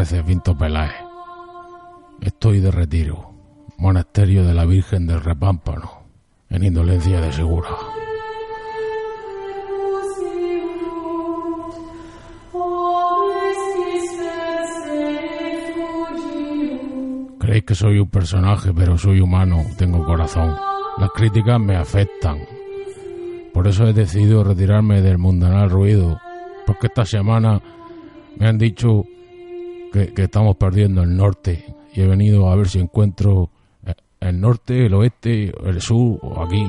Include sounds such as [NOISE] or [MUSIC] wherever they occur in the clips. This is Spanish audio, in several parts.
Recefinto Peláez. Estoy de retiro. Monasterio de la Virgen del Repámpano, en Indolencia de Segura. Creéis que soy un personaje, pero soy humano, tengo corazón. Las críticas me afectan. Por eso he decidido retirarme del mundanal ruido, porque esta semana me han dicho que, estamos perdiendo el norte y he venido a ver si encuentro eh, el norte, el oeste, el sur o aquí,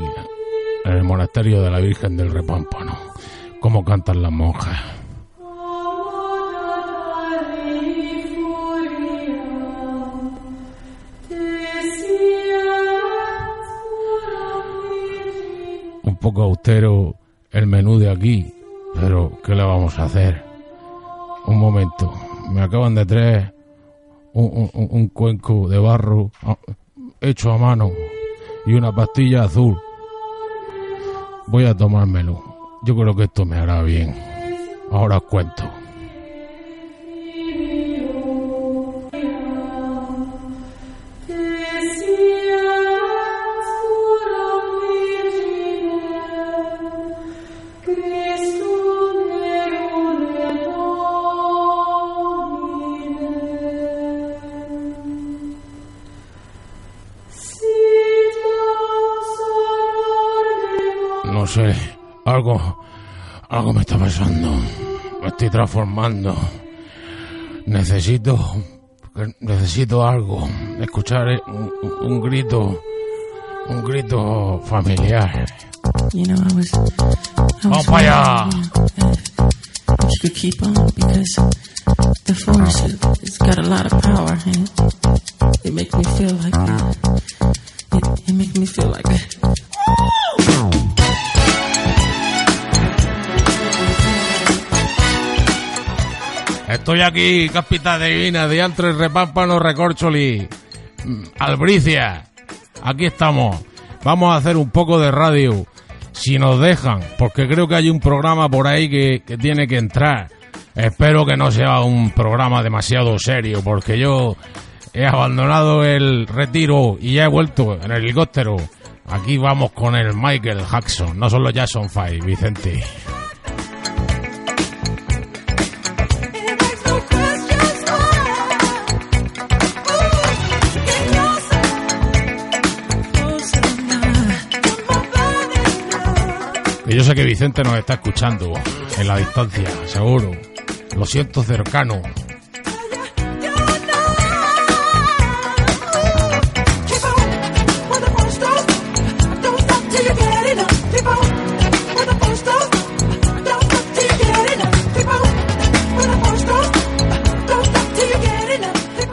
en el monasterio de la Virgen del Repámpano. Cómo cantan las monjas. Un poco austero el menú de aquí, pero ¿qué le vamos a hacer? Un momento, me acaban de traer un, un- cuenco de barro ah, hecho a mano y una pastilla azul. Voy a tomármelo. Yo creo que esto me hará bien. Ahora os cuento. Sé, algo, algo me está pasando. Me estoy transformando. Necesito, necesito algo. Escuchar un, un grito, un grito familiar. You know, I was. I Vamos was para allá. if you could keep on because the force has got a lot of power and it, it makes me feel like it, it makes me feel like Estoy aquí, capita divina, diantres, repámpano, recorcholi, mm, albricia. Aquí estamos. Vamos a hacer un poco de radio, si nos dejan, porque creo que hay un programa por ahí que, que tiene que entrar. Espero que no sea un programa demasiado serio, porque yo he abandonado el retiro y ya he vuelto en el helicóptero. Aquí vamos con el Michael Jackson, no son los Jackson 5, Vicente. Que yo sé que Vicente nos está escuchando en la distancia, seguro. Lo siento cercano.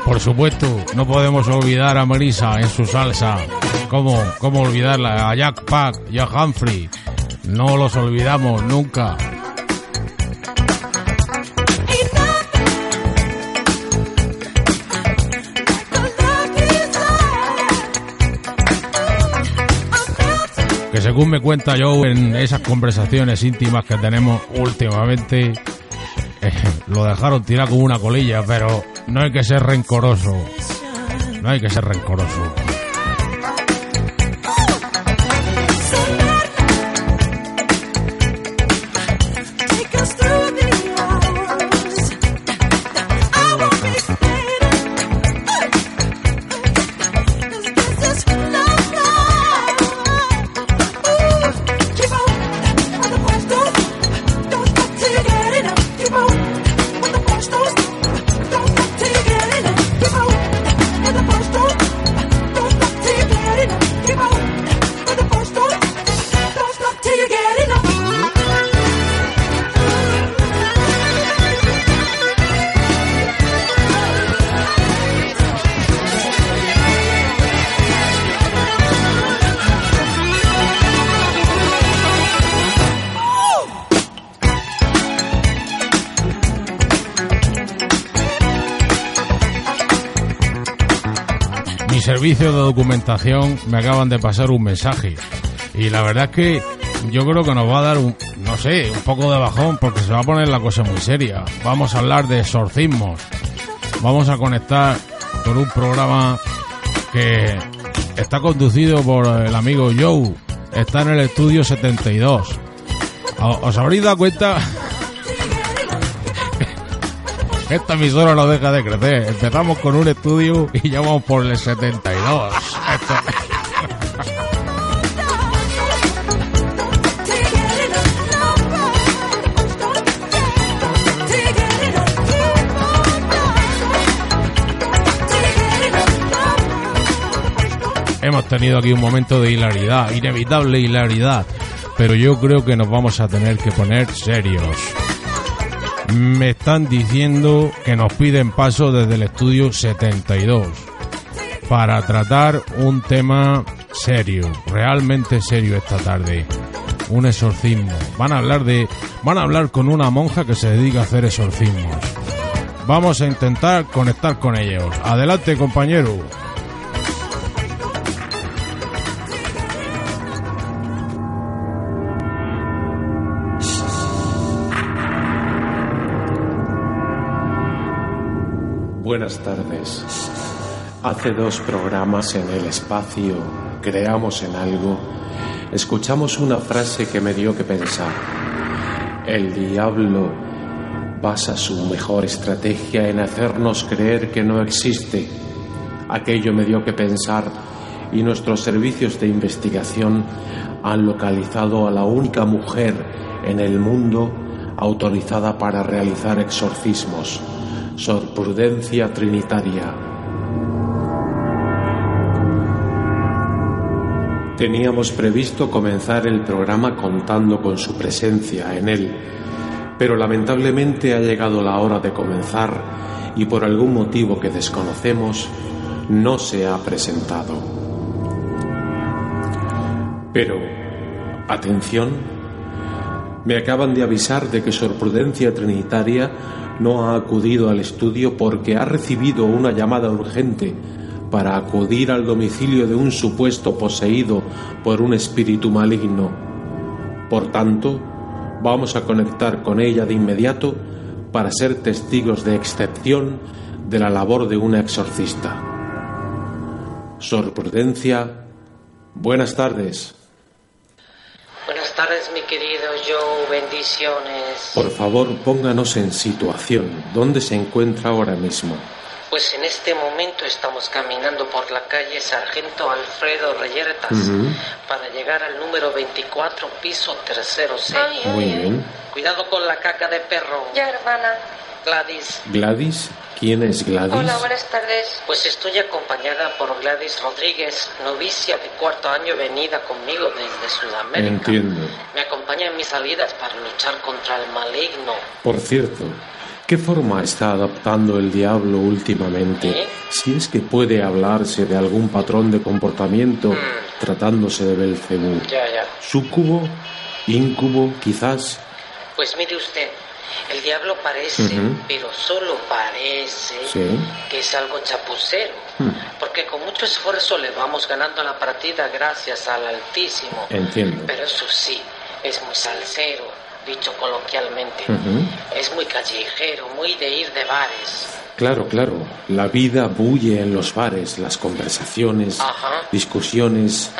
Por supuesto, no podemos olvidar a Melissa en su salsa. ¿Cómo, cómo olvidarla? A Jack Pack y a Humphrey. No los olvidamos nunca. Que según me cuenta Joe en esas conversaciones íntimas que tenemos últimamente, eh, lo dejaron tirar como una colilla, pero no hay que ser rencoroso. No hay que ser rencoroso. Servicio de documentación me acaban de pasar un mensaje. Y la verdad es que yo creo que nos va a dar un, no sé, un poco de bajón porque se va a poner la cosa muy seria. Vamos a hablar de exorcismos. Vamos a conectar con un programa que está conducido por el amigo Joe. Está en el estudio 72. ¿O- ¿Os habréis dado cuenta? Esta emisora no deja de crecer. Empezamos con un estudio y ya vamos por el 72. Esto- Hemos tenido aquí un momento de hilaridad, inevitable hilaridad, pero yo creo que nos vamos a tener que poner serios. Me están diciendo que nos piden paso desde el estudio 72 para tratar un tema serio, realmente serio esta tarde. Un exorcismo. Van a hablar de van a hablar con una monja que se dedica a hacer exorcismos. Vamos a intentar conectar con ellos. Adelante, compañero. Hace dos programas en el espacio Creamos en algo, escuchamos una frase que me dio que pensar. El diablo basa su mejor estrategia en hacernos creer que no existe. Aquello me dio que pensar y nuestros servicios de investigación han localizado a la única mujer en el mundo autorizada para realizar exorcismos. Sor Prudencia Trinitaria. Teníamos previsto comenzar el programa contando con su presencia en él, pero lamentablemente ha llegado la hora de comenzar y por algún motivo que desconocemos no se ha presentado. Pero, atención, me acaban de avisar de que Sor Prudencia Trinitaria no ha acudido al estudio porque ha recibido una llamada urgente para acudir al domicilio de un supuesto poseído por un espíritu maligno. Por tanto, vamos a conectar con ella de inmediato para ser testigos de excepción de la labor de una exorcista. Sor Prudencia, buenas tardes. Buenas tardes, mi querido Joe. Bendiciones. Por favor, pónganos en situación. ¿Dónde se encuentra ahora mismo? Pues en este momento estamos caminando por la calle Sargento Alfredo Reyertas para llegar al número 24, piso tercero C. Ay, Muy ay. bien. Cuidado con la caca de perro. Ya, hermana. Gladys. Gladys, ¿quién es Gladys? Hola, buenas tardes. Pues estoy acompañada por Gladys Rodríguez, novicia de cuarto año venida conmigo desde Sudamérica. Entiendo. Me acompaña en mis salidas para luchar contra el maligno. Por cierto, ¿qué forma está adoptando el diablo últimamente? ¿Eh? Si es que puede hablarse de algún patrón de comportamiento Mm. tratándose de Belcebú. Ya, ya. ¿Súcubo? ¿Íncubo? Quizás. Pues mire usted, el diablo parece, Ujú. pero solo parece Sí. que es algo chapucero. Hmm. Porque con mucho esfuerzo le vamos ganando la partida gracias al Altísimo. Entiendo. Pero eso sí, es muy salsero, dicho coloquialmente. Es muy callejero, muy de ir de bares. Claro, claro. La vida bulle en los bares, las conversaciones, Ajá. discusiones.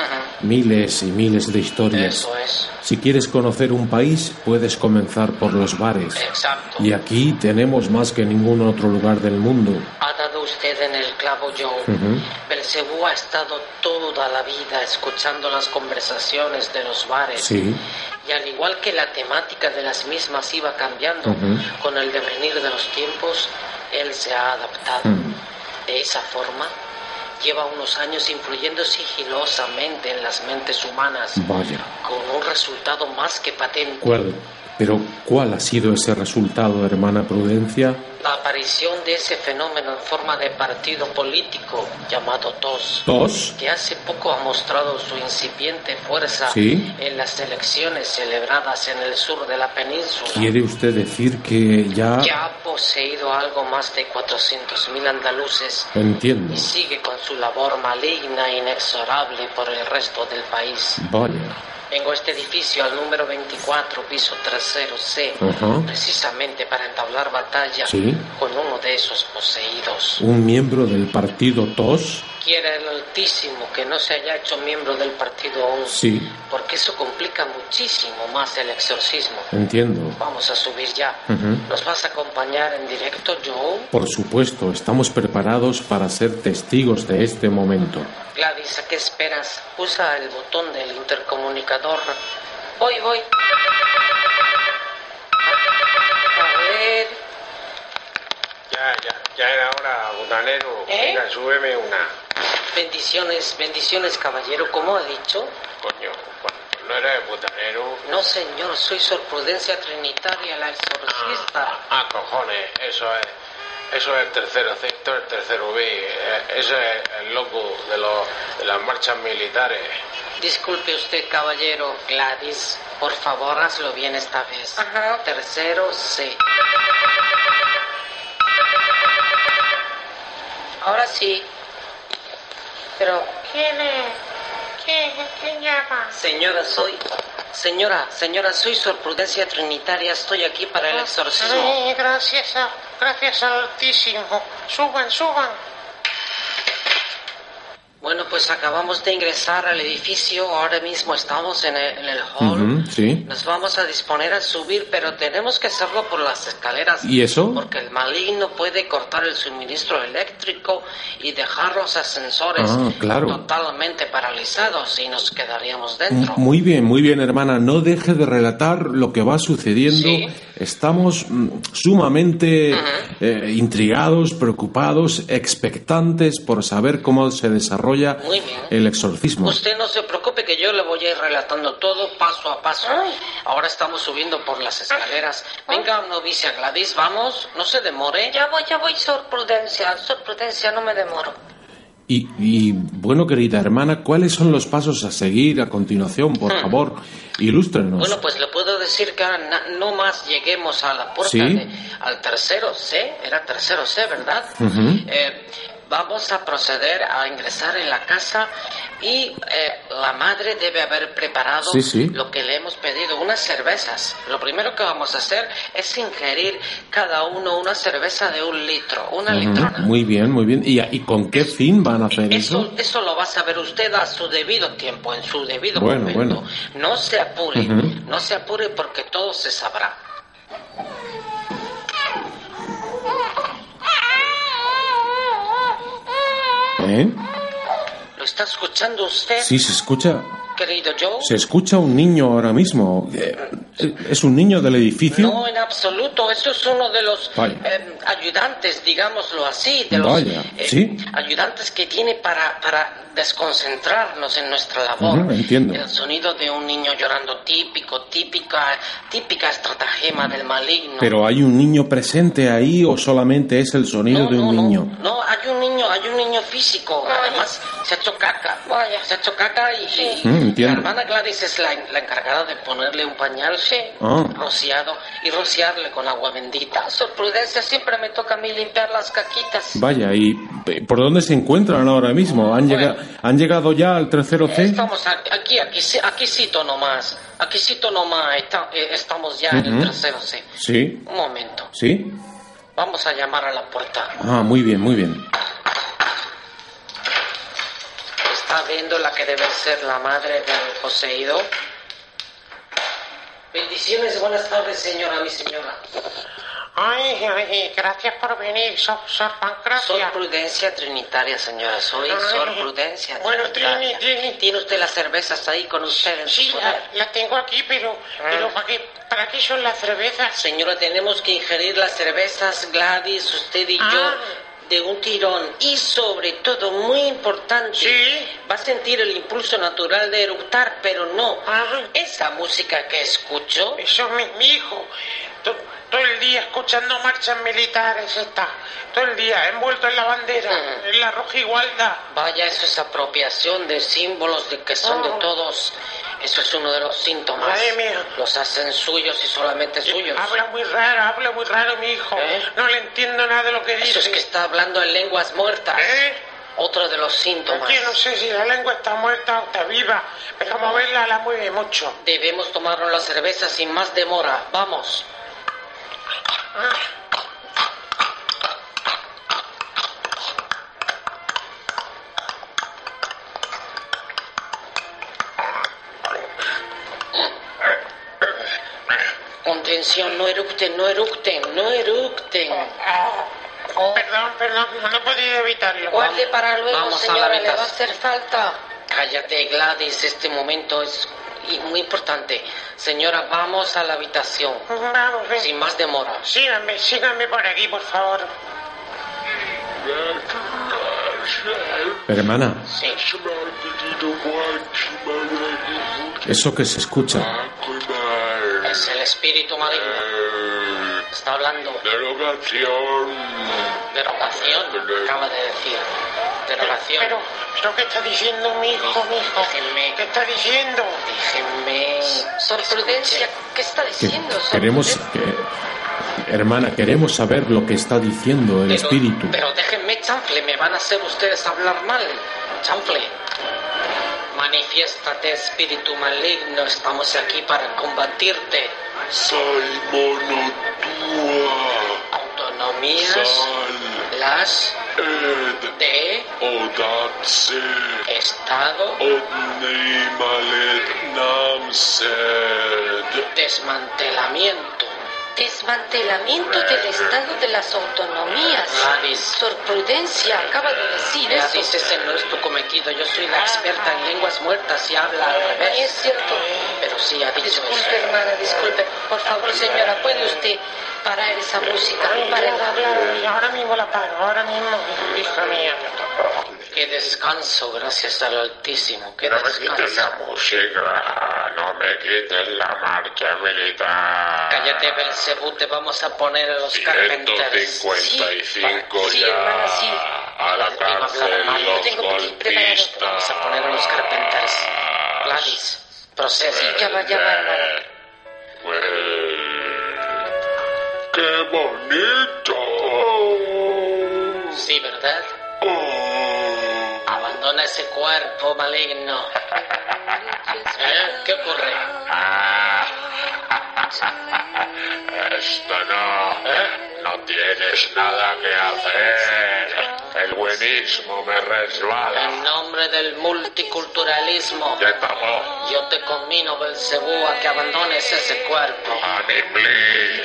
Miles y miles de historias. Eso es. Si quieres conocer un país, puedes comenzar por los bares. Exacto. Y aquí tenemos más que ningún otro lugar del mundo. Ha dado usted en el clavo, Joe. Ujú. Belcebú ha estado toda la vida escuchando las conversaciones de los bares. Sí. Y al igual que la temática de las mismas iba cambiando Ujú. con el devenir de los tiempos, él se ha adaptado. Mm. De esa forma, lleva unos años influyendo sigilosamente en las mentes humanas, Vaya. con un resultado más que patente. ¿Cuál? Pero ¿cuál ha sido ese resultado, hermana Prudencia? La aparición de ese fenómeno en forma de partido político llamado TOS, ¿Tos? que hace poco ha mostrado su incipiente fuerza Sí. en las elecciones celebradas en el sur de la península. ¿Quiere usted decir que ya... Ya ha poseído algo más de 400.000 andaluces Entiendo. y sigue con su labor maligna e inexorable por el resto del país. Vaya. Vengo a este edificio al número 24, piso tercero C, precisamente para entablar batalla Sí. con uno de esos poseídos. ¿Un miembro del partido TOS? Quiere el Altísimo que no se haya hecho miembro del partido aún, Sí, porque eso complica muchísimo más el exorcismo. entiendo. Vamos a subir ya. Ujú. ¿Nos vas a acompañar en directo, Joe? Por supuesto, estamos preparados para ser testigos de este momento. Gladys, ¿a qué esperas? Usa el botón del intercomunicador. Voy, voy. Ya, era hora, botanero. ¿Eh? Venga, súbeme una. Bendiciones, bendiciones, caballero. ¿Cómo ha dicho? Coño, no eres botanero. No, señor, soy Sor Prudencia Trinitaria, la exorcista. Ah, cojones, eso es. Eso es el tercero C, esto es el tercero B. eh, Ese es el loco de, los, de las marchas militares. Disculpe usted, caballero. Gladys, por favor, hazlo bien esta vez. Ajá. Tercero C. Ahora sí. Pero, ¿Quién es? ¿Quién, quién llama? señora, soy... Señora, señora, soy Sor Prudencia Trinitaria. Estoy aquí para el exorcismo. Ay, gracias, a, gracias al Altísimo. Suban, suban. Bueno, pues acabamos de ingresar al edificio. Ahora mismo estamos en el, en el hall. Sí. Nos vamos a disponer a subir, pero tenemos que hacerlo por las escaleras. ¿Y eso? Porque el maligno puede cortar el suministro eléctrico y dejar los ascensores Ah, claro. totalmente paralizados y nos quedaríamos dentro. Muy bien, muy bien, hermana. No deje de relatar lo que va sucediendo. Sí. Estamos mm, sumamente eh, intrigados, preocupados, expectantes por saber cómo se desarrolla el exorcismo. Usted no se preocupe que yo le voy a ir relatando todo paso a paso. Ahora estamos subiendo por las escaleras. Venga, novicia Gladys, vamos, no se demore. Ya voy, ya voy, Sor Prudencia. Sor Prudencia, no me demoro. Y, y, bueno, querida hermana, ¿cuáles son los pasos a seguir a continuación? Por favor, ilústrenos. Bueno, pues le puedo decir que no más lleguemos a la puerta Sí. de- al tercero C, era tercero C, ¿verdad? Eh, vamos a proceder a ingresar en la casa y eh, la madre debe haber preparado Sí, sí. lo que le hemos pedido, unas cervezas. Lo primero que vamos a hacer es ingerir cada uno una cerveza de un litro, una Ujú, litrona. Muy bien, muy bien. ¿Y, y con qué fin van a hacer Eso, eso? eso lo va a saber usted a su debido tiempo, en su debido Bueno, momento. bueno. No se apure, no se apure porque todo se sabrá. ¿Eh? ¿Lo está escuchando usted, Sí, se escucha. querido Joe? Se escucha un niño ahora mismo. Eh, ¿Es un niño del edificio? No, en absoluto. Eso es uno de los eh, ayudantes, digámoslo así, de los Vaya, eh, ¿sí? ayudantes que tiene para, para desconcentrarnos en nuestra labor. Ujú, entiendo. El sonido de un niño llorando típico, típica, típica estratagema del maligno. ¿Pero hay un niño presente ahí o solamente es el sonido no, de un no, niño? No, no, hay un niño, hay un niño físico. Además, se ha hecho caca. Vaya, se ha hecho caca y, y Mm, entiendo. la hermana Gladys es la, la encargada de ponerle un pañal Ah. rociado y rociarle con agua bendita. Sor Prudencia, siempre me toca a mí limpiar las caquitas. Vaya, ¿y eh, por dónde se encuentran ahora mismo? ¿Han, Bueno. llega- ¿Han llegado ya al tercero C? Estamos aquí, aquí, aquí, sí- aquí cito nomás. Aquí cito nomás. Está- eh, estamos ya en el tercero C. Sí, Un momento. sí. Vamos a llamar a la puerta. Ah, muy bien, muy bien. ¿Está viendo la que debe ser la madre del poseído? Bendiciones, buenas tardes, señora, mi señora. Ay, ay, gracias por venir, Sor, Sor Soy Pancracia. Prudencia Trinitaria, señora. Soy Ay, Sor Prudencia bueno. Trini, Trini. ¿Tiene usted las cervezas ahí con usted en Sí, su poder? la, la tengo aquí, pero, pero ¿para qué, ¿para qué son las cervezas? Señora, tenemos que ingerir las cervezas Gladys, usted y Ah. yo, de un tirón. Y sobre todo, muy importante, Sí. va a sentir el impulso natural de eructar, pero no. Ah. Esa música que escucho Eso, mi, mi hijo. To- todo el día escuchando marchas militares está. Todo el día envuelto en la bandera, en la roja igualdad. Vaya, eso es apropiación de símbolos de que son de Oh. todos. Eso es uno de los síntomas. Madre mía. Los hacen suyos y solamente suyos. Habla muy raro, habla muy raro mi hijo. ¿Eh? No le entiendo nada de lo que dice. Eso es que está hablando en lenguas muertas. ¿Eh? Otro de los síntomas. Yo no sé si la lengua está muerta o está viva, pero moverla la mueve mucho. Debemos tomarnos la cerveza sin más demora. Vamos. Contención, no eructen, no eructen, no eructen. Perdón, perdón, no he podido evitarlo. Guarde para luego, Vamos a la señora, le va a hacer falta. Cállate, Gladys, este momento es y- muy importante. Señora, vamos a la habitación. Vamos, ven. Sin más demora. Síganme, síganme por aquí, por favor. Hermana, Sí. eso que se escucha, Es el espíritu maligno. Está hablando. Derogación. Derogación, acaba de decir. Pero, pero ¿qué está diciendo mi hijo, mi hijo? Déjenme. ¿Qué está diciendo? Déjenme. Sor Prudencia, ¿qué está que diciendo? Sor queremos que hermana, queremos saber lo que está diciendo el Pero- espíritu. Pero déjenme, chanfle, me van a hacer ustedes hablar mal. Chanfle. Manifiéstate, espíritu maligno, estamos aquí para combatirte. Saimono tua. Autonomías, Sal. las. De Odatse. Estado, Odneimalet namsed. desmantelamiento. Desmantelamiento del Estado de las Autonomías. Gladys. Sor Prudencia acaba de decir Gladys, eso. ese no es tu cometido. Yo soy la experta en lenguas muertas y habla al Es revés. cierto. Pero sí ha dicho Disculpe, eso. hermana, disculpe. Por favor, señora, ¿puede usted parar esa música? Claro, y ahora mismo la paro, ahora mismo, hija mía. Qué descanso, gracias al Altísimo. Qué No me quites descanso. la música, no me quites la marcha militar. Cállate, Belcebú, te vamos a poner a los carpenters. 155 Sí, ya. hermana, sí. A la Iba a hablar cárcel los tengo aquí preparado. golpistas. Vamos a poner a los carpenters. Gladys, procede. Ya va, ya va, hermana. ¡Qué bonito! Sí, ¿verdad? Oh. Abandona ese cuerpo maligno. [LAUGHS] ¿Eh? ¿Qué ocurre? Ah. Esto no. No tienes nada que hacer. El buenismo me En resbala. nombre del multiculturalismo, Ya estamos. yo te conmino, Belcebú, a que abandones ese cuerpo. Anipli.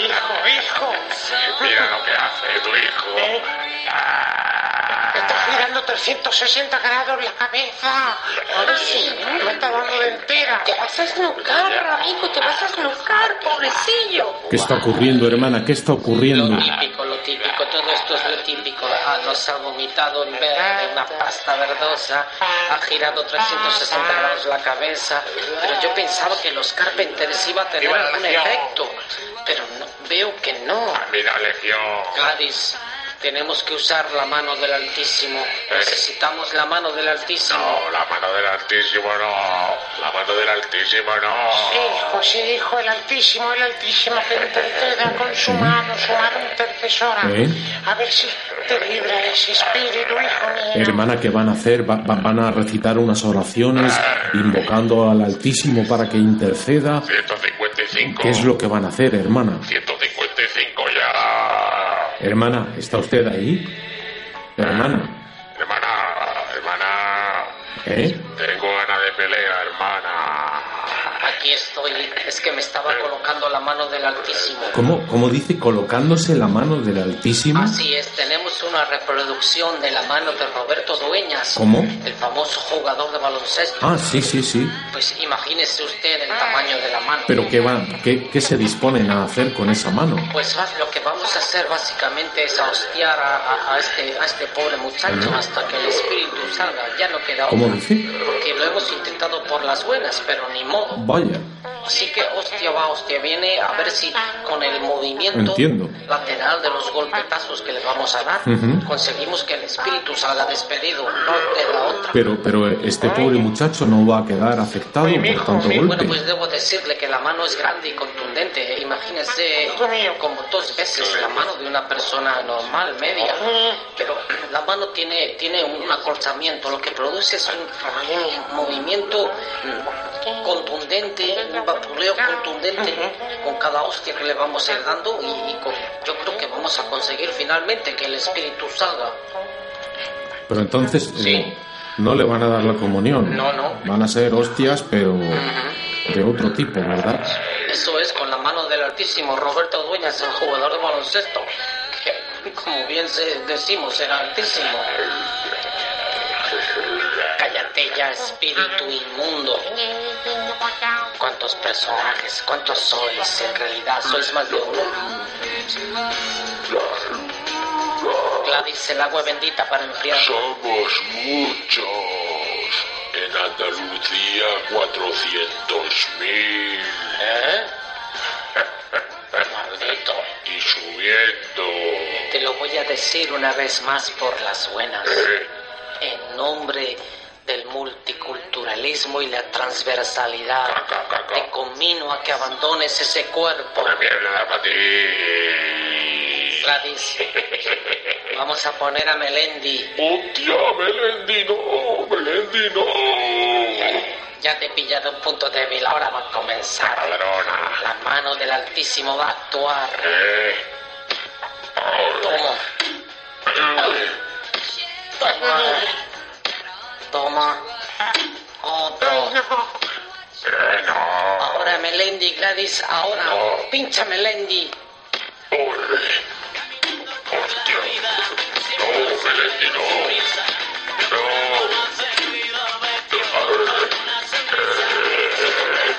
Hijo, hijo. Mira lo que hace tu hijo. ¿Eh? Me está girando 360 grados la cabeza. Ahora sí, me está dando de entera. Te vas a esnucar, amigo, te vas a esnucar, pobrecillo. ¿Qué está ocurriendo, hermana? ¿Qué está ocurriendo? Lo típico, lo típico, todo esto es lo típico. Ah, nos ha vomitado en verde, una pasta verdosa, ha girado 360 grados la cabeza, pero yo pensaba que los Carpenters iba a tener a algún efecto, pero no, veo que no. Mira, Legión. Gladys, tenemos que usar la mano del Altísimo. Necesitamos la mano del Altísimo. No, la mano del Altísimo no. La mano del Altísimo no. Hijo, sí, hijo, el Altísimo, el Altísimo que interceda con su mano, su mano intercesora. ¿Eh? A ver si te libra ese espíritu, hijo mío. Hermana, ¿qué van a hacer? Va- va- van a recitar unas oraciones invocando al Altísimo para que interceda. 155. ¿Qué es lo que van a hacer, hermana? 155 ya. Hermana, ¿está usted ahí? Hermana, Hermana, hermana. ¿eh? Tengo Aquí estoy. Es que me estaba colocando la mano del Altísimo. ¿Cómo, cómo dice? Colocándose la mano del Altísimo. Así es, tenemos una reproducción de la mano de Roberto Dueñas. ¿Cómo? El famoso jugador de baloncesto. Ah, sí, sí, sí. Pues imagínese usted el tamaño de la mano. Pero ¿qué, van, qué, qué se disponen a hacer con esa mano? Pues va- lo que vamos a hacer básicamente es a hostiar a, a- a este, a este pobre muchacho hasta que el espíritu salga. Ya no queda ¿Cómo otra. dice? Porque lo hemos intentado por las buenas, pero ni modo. Vaya. Yeah. Así que hostia va, hostia viene, a ver si con el movimiento Entiendo. lateral de los golpetazos que le vamos a dar, Ujú. conseguimos que el espíritu salga despedido, no de la otra. Pero, pero este pobre muchacho no va a quedar afectado por tanto. Bueno, golpe. pues debo decirle que la mano es grande y contundente. Imagínese como dos veces la mano de una persona normal, media. Pero la mano tiene, tiene un acolchamiento, lo que produce es un movimiento mm, contundente, un vapuleo contundente con cada hostia que le vamos a ir dando y, y con- yo creo que vamos a conseguir finalmente que el espíritu salga. Pero entonces Sí. eh, no le van a dar la comunión. No, no. Van a ser hostias, pero de otro tipo, ¿verdad? Eso es con la mano del altísimo Roberto Dueñas, el jugador de baloncesto, que como bien se- decimos era altísimo. Ya, espíritu inmundo. ¿Cuántos personajes? ¿Cuántos sois? En realidad sois más de uno. Gladys, el agua bendita para enfriar. Somos muchos. En Andalucía, 400.000. ¿Eh? Maldito. Y subiendo. Te lo voy a decir una vez más por las buenas. ¿Eh? En nombre del multiculturalismo y la transversalidad, te conmino a que abandones ese cuerpo. Gladys, vamos a poner a Melendi. ¡Hostia, Melendi, no! ¡Melendi, no! Ya te he pillado un punto débil, ahora va a comenzar. Ladrona. La mano del Altísimo va a actuar. ¿Eh? Toma, toma, toma. Otro. Eh, no. Ahora Melendi, Gladys, ahora. No. Pincha Melendi. Ole. ¡Hostia! ¡No, Melendi, no! ¡No!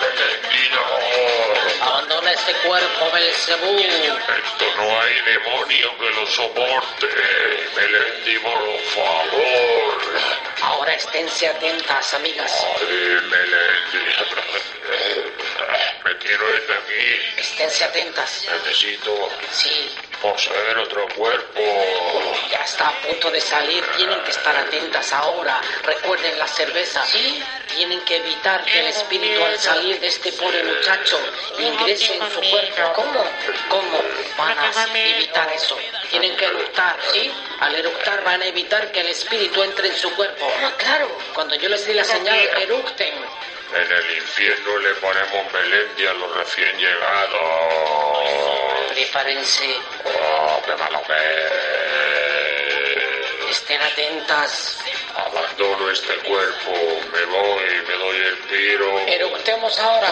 ¡Melendi, no! Abandona este cuerpo, Belcebú. Esto no hay demonio que lo soporte. Melendi, por favor. Ahora esténse atentas, amigas. Me quiero ir de aquí. Esténse atentas. Necesito Sí, poseer otro cuerpo. ya está a punto de salir. Tienen que estar atentas ahora. Recuerden la cerveza. Sí. Tienen que evitar que el espíritu al salir de este pobre muchacho ingrese en su cuerpo. ¿Cómo? ¿Cómo van a evitar eso? Tienen que eructar, ¿sí? Al eructar van a evitar que el espíritu entre en su cuerpo. claro. Cuando yo les dé la señal, eructen. En el infierno le ponemos Melendi a los recién llegados. Prepárense. Oh, qué malo que es. Estén atentas. Abandono este cuerpo, me voy, me doy el tiro. Eructemos ahora.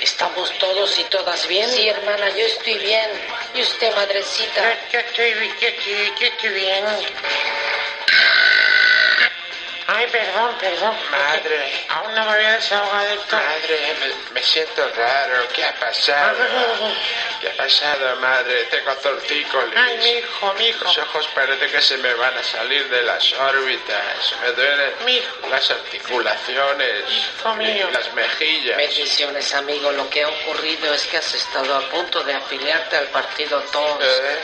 ¿Estamos todos y todas bien? Sí, hermana, yo estoy bien. ¿Y usted, madrecita? Yo, yo estoy, yo, yo estoy bien. Ay, perdón, perdón. Madre. Aún no me había desahogado del todo. Madre, me, me siento raro. ¿Qué ha pasado? ¿Qué ha pasado, madre? Tengo tortícolis. Ay, mi hijo, mi hijo. Los ojos parece que se me van a salir de las órbitas. Me duelen Mi hijo. las articulaciones. Hijo mío. las mejillas. Bendiciones, amigo. Lo que ha ocurrido es que has estado a punto de afiliarte al partido TOS, ¿Eh?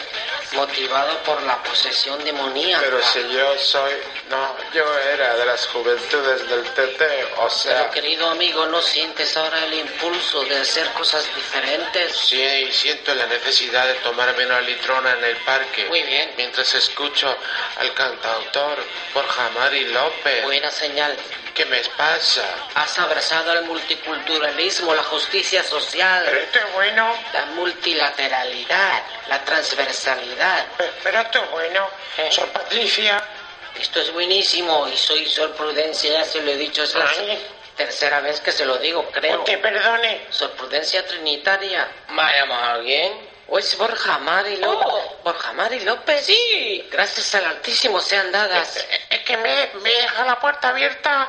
Motivado por la posesión demoníaca. Pero si yo soy... No, yo era de las juventudes del TT, o sea... Pero, querido amigo, ¿no sientes ahora el impulso de hacer cosas diferentes? Sí, siento la necesidad de tomarme una litrona en el parque. Muy bien. Mientras escucho al cantautor Borja Mari López. Buena señal. ¿Qué me pasa? Has abrazado el multiculturalismo, la justicia social, Pero esto es bueno. la multilateralidad, la transversalidad. Pero, pero esto es bueno. Sor Patricia. Esto es buenísimo y soy Sor Prudencia, ya se lo he dicho, es la tercera vez que se lo digo, creo. Usted perdone. Sor Prudencia Trinitaria. ¿Me llama alguien? ¿O es Borja Mari López? ¿Borja Mari López? Sí. Gracias al Altísimo sean dadas. Es es que me, me deja la puerta abierta.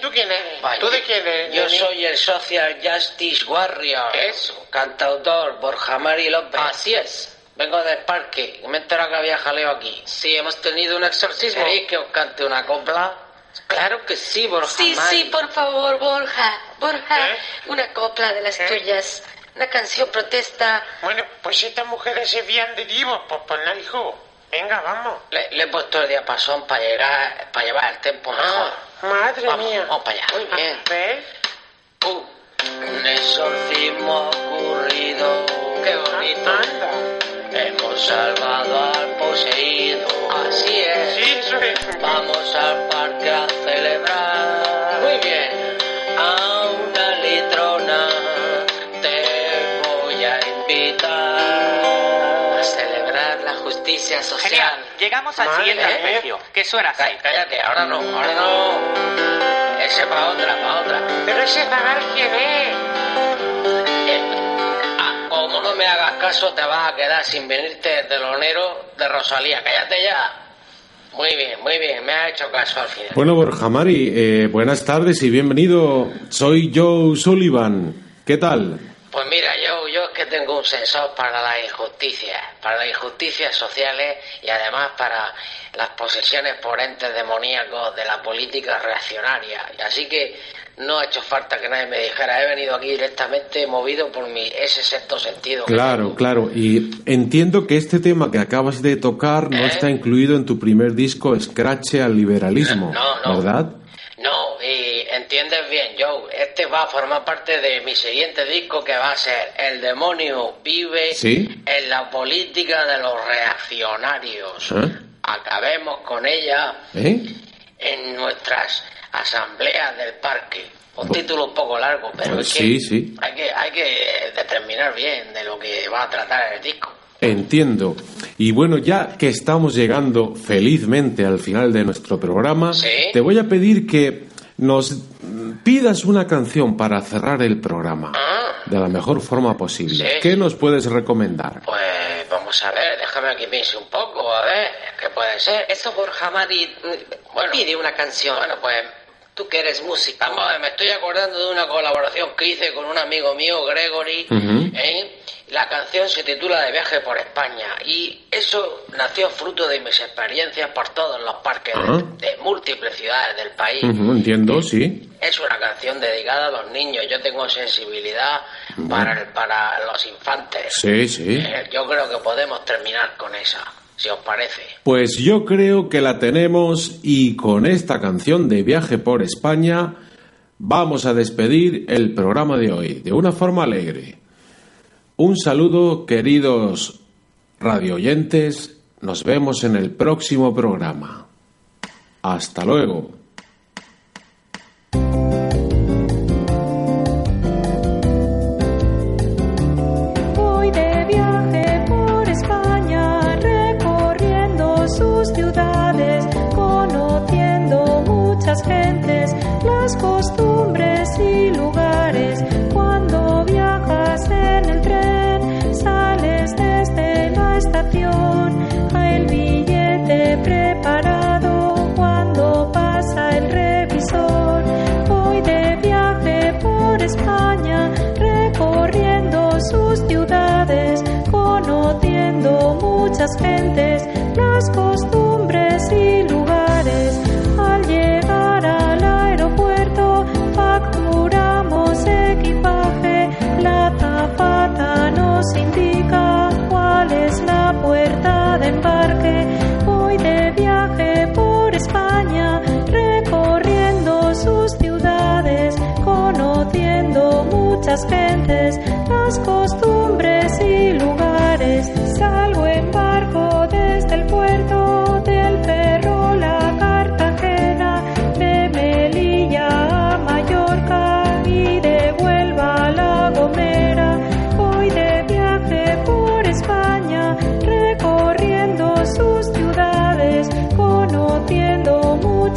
¿Tú quién eres? Vaya. ¿Tú de quién eres? Yo soy el Social Justice Warrior. Eso. Cantautor Borja Mari López. Así es. Vengo del parque. Me he enterado que había jaleo aquí. Sí, hemos tenido un exorcismo. ¿Queréis que os cante una copla? Claro que sí, Borja. Sí, Mari. sí, por favor, Borja. Borja, ¿Eh? una copla de las ¿Eh? tuyas. Una canción protesta. Bueno, pues estas mujeres se vían de divos, pues ponla, hijo. Venga, vamos. Le, le he puesto el diapasón para llegar, para llevar el tempo mejor. Ah, madre Vamos, mía. vamos para allá. Muy bien. ¿Ves? Uh, un exorcismo ha ocurrido. Qué bonito. Anda. Hemos salvado al poseído. Así es. Sí, es. Vamos al parque a celebrar. Justicia social. Genial. Llegamos al Madre siguiente mía. arpegio, que suena así. Cállate, cállate, ahora no, ahora no. Ese para otra, para otra. Pero ese zagal, ¿quién es? Eh, ah, como no me hagas caso, te vas a quedar sin venirte del telonero de Rosalía. Cállate ya. Muy bien, muy bien, me has hecho caso al final. Bueno, Borja Mari, eh, buenas tardes y bienvenido. Soy Joe Sullivan. ¿Qué tal? Pues mira, yo, yo es que tengo un sensor para las injusticias, para las injusticias sociales y además para las posesiones por entes demoníacos de la política reaccionaria. Así que no ha hecho falta que nadie me dijera, he venido aquí directamente movido por mi ese sexto sentido. Claro, claro. Y entiendo que este tema que acabas de tocar no ¿Eh? está incluido en tu primer disco, Scratch al liberalismo, No, no. ¿verdad? No, y entiendes bien, Joe, este va a formar parte de mi siguiente disco que va a ser El demonio vive Sí. en la política de los reaccionarios. ¿Eh? Acabemos con ella ¿Eh? en nuestras asambleas del parque. Un título un poco largo, pero Pues es que sí, sí. Hay, que hay que determinar bien de lo que va a tratar el disco. Entiendo. Y bueno, ya que estamos llegando felizmente al final de nuestro programa, Sí. te voy a pedir que nos mm, pidas una canción para cerrar el programa Ah. de la mejor forma posible. Sí. ¿Qué nos puedes recomendar? Pues vamos a ver, déjame que piense un poco, a ver, ¿qué puede ser? Eso, Borja Mari. Bueno. pide una canción. Bueno, pues Tú que eres músico. Vamos a ver, me estoy acordando de una colaboración que hice con un amigo mío, Gregory. ¿eh? La canción se titula De viaje por España y eso nació fruto de mis experiencias por todos los parques de- Ah. de, múltiples ciudades del país. Entiendo, sí. Es una canción dedicada a los niños. Yo tengo sensibilidad para, el- para los infantes. Sí, sí. Eh, yo creo que podemos terminar con esa, si os parece. Pues yo creo que la tenemos y con esta canción de Viaje por España vamos a despedir el programa de hoy de una forma alegre. Un saludo, queridos radioyentes. Nos vemos en el próximo programa. Hasta luego. Muchas gentes, las costumbres y lugares. Al llegar al aeropuerto, facturamos equipaje, la zapata nos indica cuál es la puerta de embarque. Voy de viaje por España, recorriendo sus ciudades, conociendo muchas gentes, las costumbres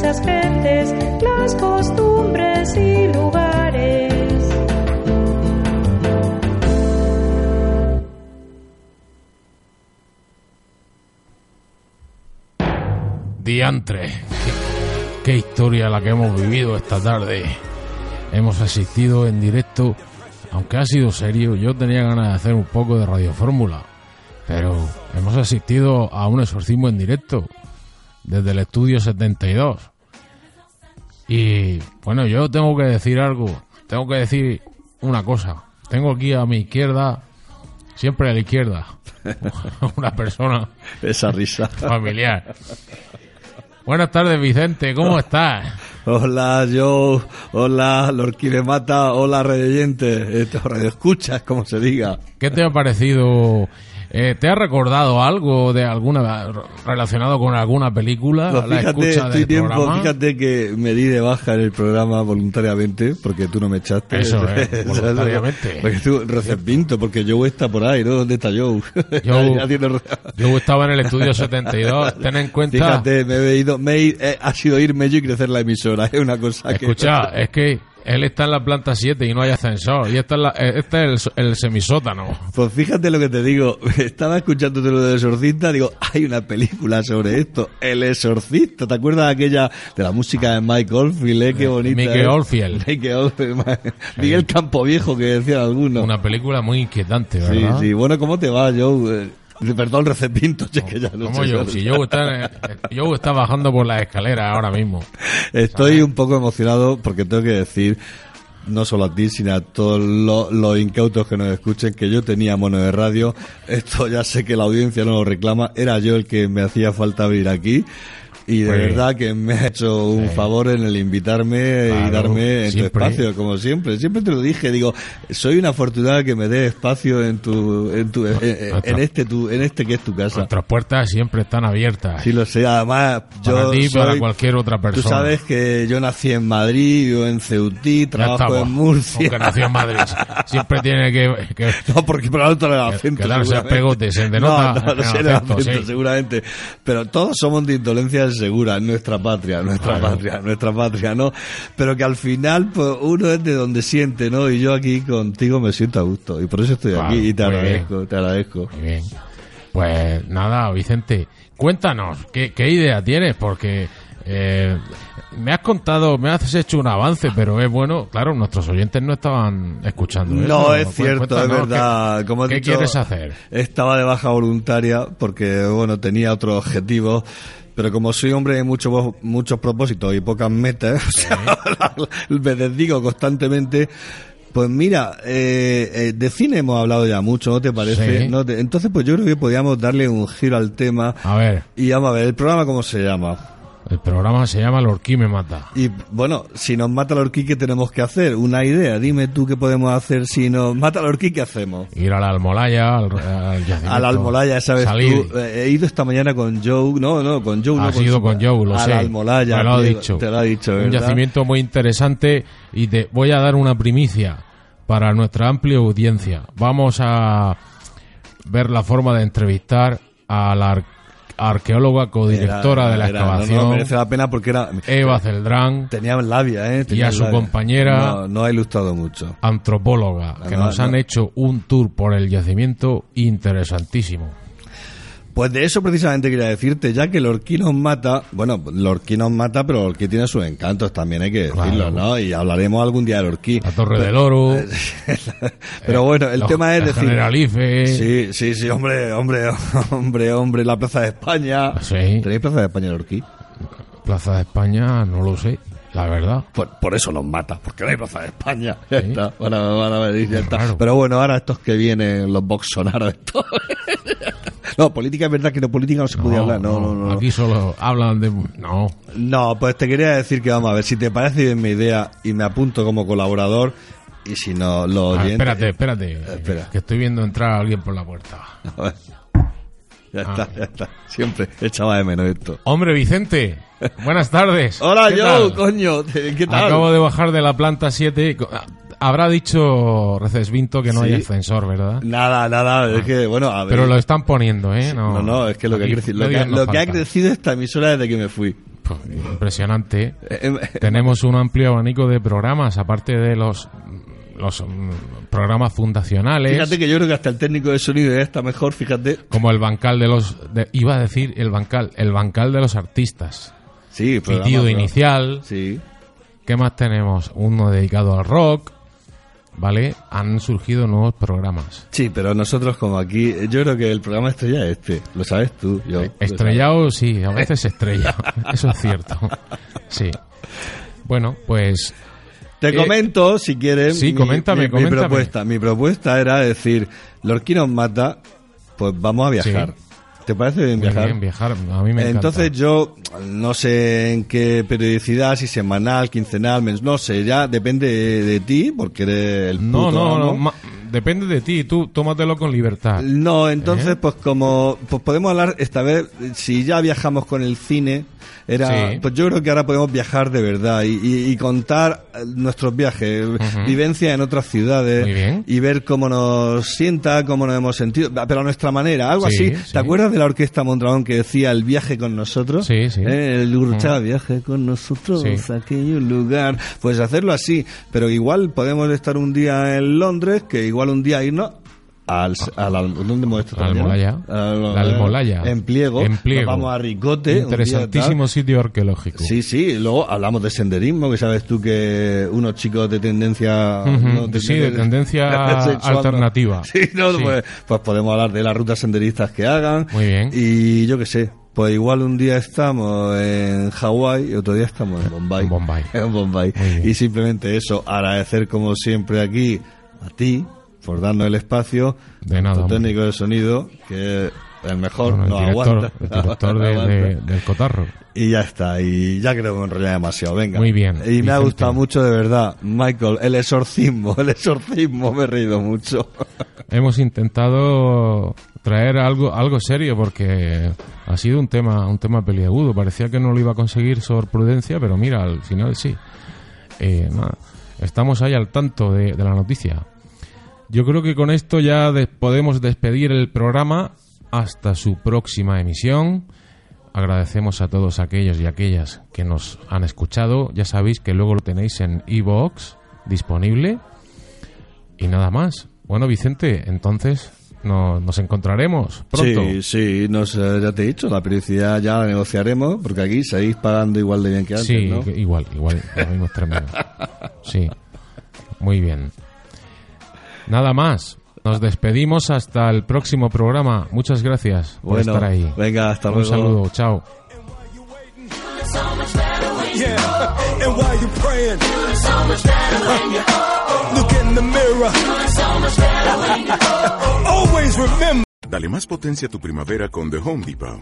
muchas gentes, las costumbres y lugares. Diantre. Qué, qué historia la que hemos vivido esta tarde. Hemos asistido en directo, aunque ha sido serio, yo tenía ganas de hacer un poco de radiofórmula, pero hemos asistido a un exorcismo en directo desde el estudio 72. Y bueno, yo tengo que decir algo, tengo que decir una cosa. Tengo aquí a mi izquierda, siempre a la izquierda, [LAUGHS] una persona Esa risa. familiar. Buenas tardes, Vicente, ¿cómo estás? Hola, Joe. Hola, Lorquí me mata. Hola, radioyente. Esto, radio escuchas, como se diga. ¿Qué te ha parecido? Eh, ¿Te ha recordado algo de alguna relacionado con alguna película? Pues la fíjate, escucha estoy del tiempo, programa? fíjate que me di de baja en el programa voluntariamente porque tú no me echaste. Eso [LAUGHS] es, voluntariamente. Porque tú recepinto, porque Joe está por ahí, ¿no? ¿Dónde está Joe? [LAUGHS] Joe- Haciendo- Yo estaba en el estudio 72. [LAUGHS] Ten en cuenta. Fíjate, me he ido, me he- eh, ha sido irme yo y crecer la emisora. Es una cosa que. Escucha, es que él está en la planta 7 y no hay ascensor. Y esta es la- eh, este es el, el semisótano. Pues fíjate lo que te digo. [LAUGHS] Estaba escuchándote lo del exorcista. Digo, hay una película sobre esto. El exorcista. ¿Te acuerdas de aquella de la música de Mike Oldfield? Eh? Qué bonita. Mickey eh? Oldfield. [LAUGHS] Mickey Oldfield. Miguel Campoviejo, que decían algunos. Una película muy inquietante, Sí, ¿verdad? sí. Bueno, ¿cómo te va, Joe? [LAUGHS] Perdón, recepinto, che, que ya no Como sé. yo, si Joe está, Joe está bajando por las escaleras ahora mismo. Estoy un poco emocionado porque tengo que decir, no solo a ti, sino a todos lo- los incautos que nos escuchen, que yo tenía mono de radio. Esto ya sé que la audiencia no lo reclama. Era yo el que me hacía falta venir aquí. Y de Pues- verdad que me ha hecho un favor en el invitarme y Claro, darme en siempre. tu espacio, como siempre. Siempre te lo dije, digo, soy una afortunada que me dé espacio en tu, en tu, en, en este tu, en este que es tu casa. Nuestras puertas siempre están abiertas. Sí lo sé, además yo para ti y para soy- cualquier otra persona. Tú sabes que yo nací en Madrid, vivo en Ceutí, trabajo en Murcia. Aunque nació en Madrid. Siempre tiene que, que- [LAUGHS] No, porque por alto el acento. que darse seguramente. pegotes, se denota No, no, no en sé el acento, acento, sí. seguramente. Pero todos somos de indolencia segura, nuestra patria, nuestra Claro. patria, nuestra patria, ¿no? Pero que al final, pues uno es de donde siente, ¿no? Y yo aquí contigo me siento a gusto. Y por eso estoy Claro, aquí y te bien. agradezco, te agradezco. Muy bien. Pues nada, Vicente, cuéntanos, ¿qué, qué idea tienes? Porque eh, me has contado, me has hecho un avance, pero es bueno, claro, nuestros oyentes no estaban escuchando No, es cierto, es verdad. ¿Qué, Como he qué dicho, quieres hacer? Estaba de baja voluntaria porque, bueno, tenía otros objetivos. Pero como soy hombre de muchos muchos propósitos y pocas metas, [LAUGHS] o sea, [LAUGHS] me desdigo constantemente. Pues mira, eh, eh, de cine hemos hablado ya mucho, ¿no te parece? Sí. ¿No te- Entonces, pues yo creo que podríamos darle un giro al tema. A ver, Y vamos a ver, ¿el programa cómo se llama? El programa se llama Lorquí me mata. Y bueno, si nos mata la orquí, ¿qué tenemos que hacer? Una idea, dime tú qué podemos hacer si nos mata la orquí, ¿qué hacemos? Ir a la Almolaya, al, al A la Almolaya, ¿sabes salir. tú? Eh, He ido esta mañana con Joe, no, no, con Joe. no Has ido su- con Joe, lo a sé. la Almolaya. Me lo ha dicho. Te lo ha dicho, Un ¿verdad? yacimiento muy interesante y te voy a dar una primicia para nuestra amplia audiencia. Vamos a ver la forma de entrevistar a la ar- arqueóloga codirectora Era- de la era- no, no, excavación, merece la pena porque era... Eva Celdrán, Tenía labia, ¿eh? y a su labia. compañera- No, no ha ilustrado mucho. antropóloga, que No, nos no. han hecho un tour por el yacimiento interesantísimo. Pues de eso precisamente quería decirte, ya que el orquí nos mata, bueno, el orquí nos mata, pero el orquí tiene sus encantos, también hay que decirlo, Claro. ¿no? Y hablaremos algún día del orquí. La Torre del Oro, [LAUGHS] Pero bueno, el los- tema es decir... Generalife, Sí, sí, sí, hombre, hombre, hombre, hombre, la Plaza de España. Sí. ¿Tenéis Plaza de España en Orquí? Plaza de España, no lo sé, la verdad. Por, por eso nos mata, porque no hay Plaza de España. Ya está, van a, van a venir, ya está. Pero bueno, ahora estos que vienen, los boxonaros, estos. No, política es verdad que no política no se podía hablar, no, no, no. Aquí solo hablan de... No, No, pues te quería decir que vamos a ver, si te parece bien mi idea y me apunto como colaborador, y si no, los Ah, oyentes... espérate, espérate. espera. Que estoy viendo entrar a alguien por la puerta. [LAUGHS] A ver. Ya Ah. está, ya está. Siempre echaba de menos esto. Hombre, Vicente. Buenas tardes. Hola, ¿Qué Joe, tal? coño, ¿qué tal? Acabo de bajar de la planta 7. Habrá dicho Recesvinto que no Sí. hay ascensor, ¿verdad? Nada, nada, es que, bueno, a ver. Pero lo están poniendo, ¿eh? No, No, no, es que lo que, ha crecido, lo que, ha- nos lo que ha faltan. crecido esta emisora desde que me fui. Pues, impresionante. [LAUGHS] Eh, eh, Tenemos un amplio abanico de programas, aparte de los, los mm, programas fundacionales. Fíjate que yo creo que hasta el técnico de sonido ya está mejor, fíjate. Como el bancal de los... de- iba a decir el bancal, el bancal de los artistas. Sí, programa, Pitido inicial. Sí. ¿Qué más tenemos? Uno dedicado al rock. ¿Vale? Han surgido nuevos programas. Sí, pero nosotros como aquí, yo creo que el programa estrella es este, lo sabes tú. Yo, Estrellado, sí, a veces estrella. [LAUGHS] Eso es cierto. Sí. Bueno, pues Te Eh, comento, si quieres, sí, mi- coméntame, mi, mi coméntame. propuesta. Mi propuesta era decir, Lorquino nos mata, pues vamos a viajar. ¿Te parece bien viajar? bien, viajar. A mí me encanta. Entonces yo no sé en qué periodicidad, si semanal, quincenal, no sé, ya depende de, ti, porque eres el No, puto no, no, depende de ti. Tú tómatelo con libertad. No, entonces ¿Eh? pues como pues podemos hablar esta vez, si ya viajamos con el cine, era, Sí. pues yo creo que ahora podemos viajar de verdad y, y- y contar eh, nuestros viajes, vivencias en otras ciudades y ver cómo nos sienta, cómo nos hemos sentido, pero a nuestra manera, algo Sí, así. sí. ¿Te acuerdas de la orquesta Mondragón que decía el viaje con nosotros? Sí, sí. ¿Eh? El Gurchá, viaje con nosotros a aquel lugar. Pues hacerlo así, pero igual podemos estar un día en Londres, que igual un día irnos al, al, al- ¿dónde hemos mañana? Almolaya. Al- La Almolaya. En Pliego. En Pliego. Nos vamos a Ricote. Interesantísimo sitio arqueológico. Sí, sí. Luego hablamos de senderismo, que sabes tú que unos chicos de tendencia... ¿no? sí, de tendencia [LAUGHS] sexual, ¿no? alternativa. [LAUGHS] Sí, no, Sí. Pues, pues podemos hablar de las rutas senderistas que hagan. Muy bien. Y yo qué sé. Pues igual un día estamos en Hawái y otro día estamos en Bombay. En Bombay. [LAUGHS] En Bombay. Y simplemente eso, agradecer como siempre aquí a ti por darnos el espacio. De nada, técnico de sonido, que el mejor, Bueno, el no director, aguanta. el director de- [LAUGHS] Aguanta. de- del Cotarro. Y ya está, y ya creo que me enrollé demasiado, venga. Muy bien, Y me ha gustado mucho de verdad, Michael, el exorcismo, [LAUGHS] el exorcismo, me he reído mucho. [LAUGHS] Hemos intentado traer algo algo serio porque ha sido un tema un tema peliagudo. Parecía que no lo iba a conseguir sobre prudencia, pero mira, al final sí. Eh, nada, estamos ahí al tanto de, de la noticia. Yo creo que con esto ya des- podemos despedir el programa hasta su próxima emisión. Agradecemos a todos aquellos y aquellas que nos han escuchado. Ya sabéis que luego lo tenéis en iVoox disponible. Y nada más. Bueno, Vicente, entonces no- nos encontraremos pronto. Sí, sí, sé, ya te he dicho, la periodicidad ya la negociaremos, porque aquí seguís pagando igual de bien que antes, Sí, ¿no? igual, igual, lo mismo es tremendo. [LAUGHS] Sí, muy bien. Nada más. Nos despedimos hasta el próximo programa. Muchas gracias por Bueno, estar ahí. venga, hasta Un luego. saludo, chao. Yeah, and while you're praying, [LAUGHS] look in the mirror. [LAUGHS] Always remember. Dale más potencia a tu primavera con The Home Depot.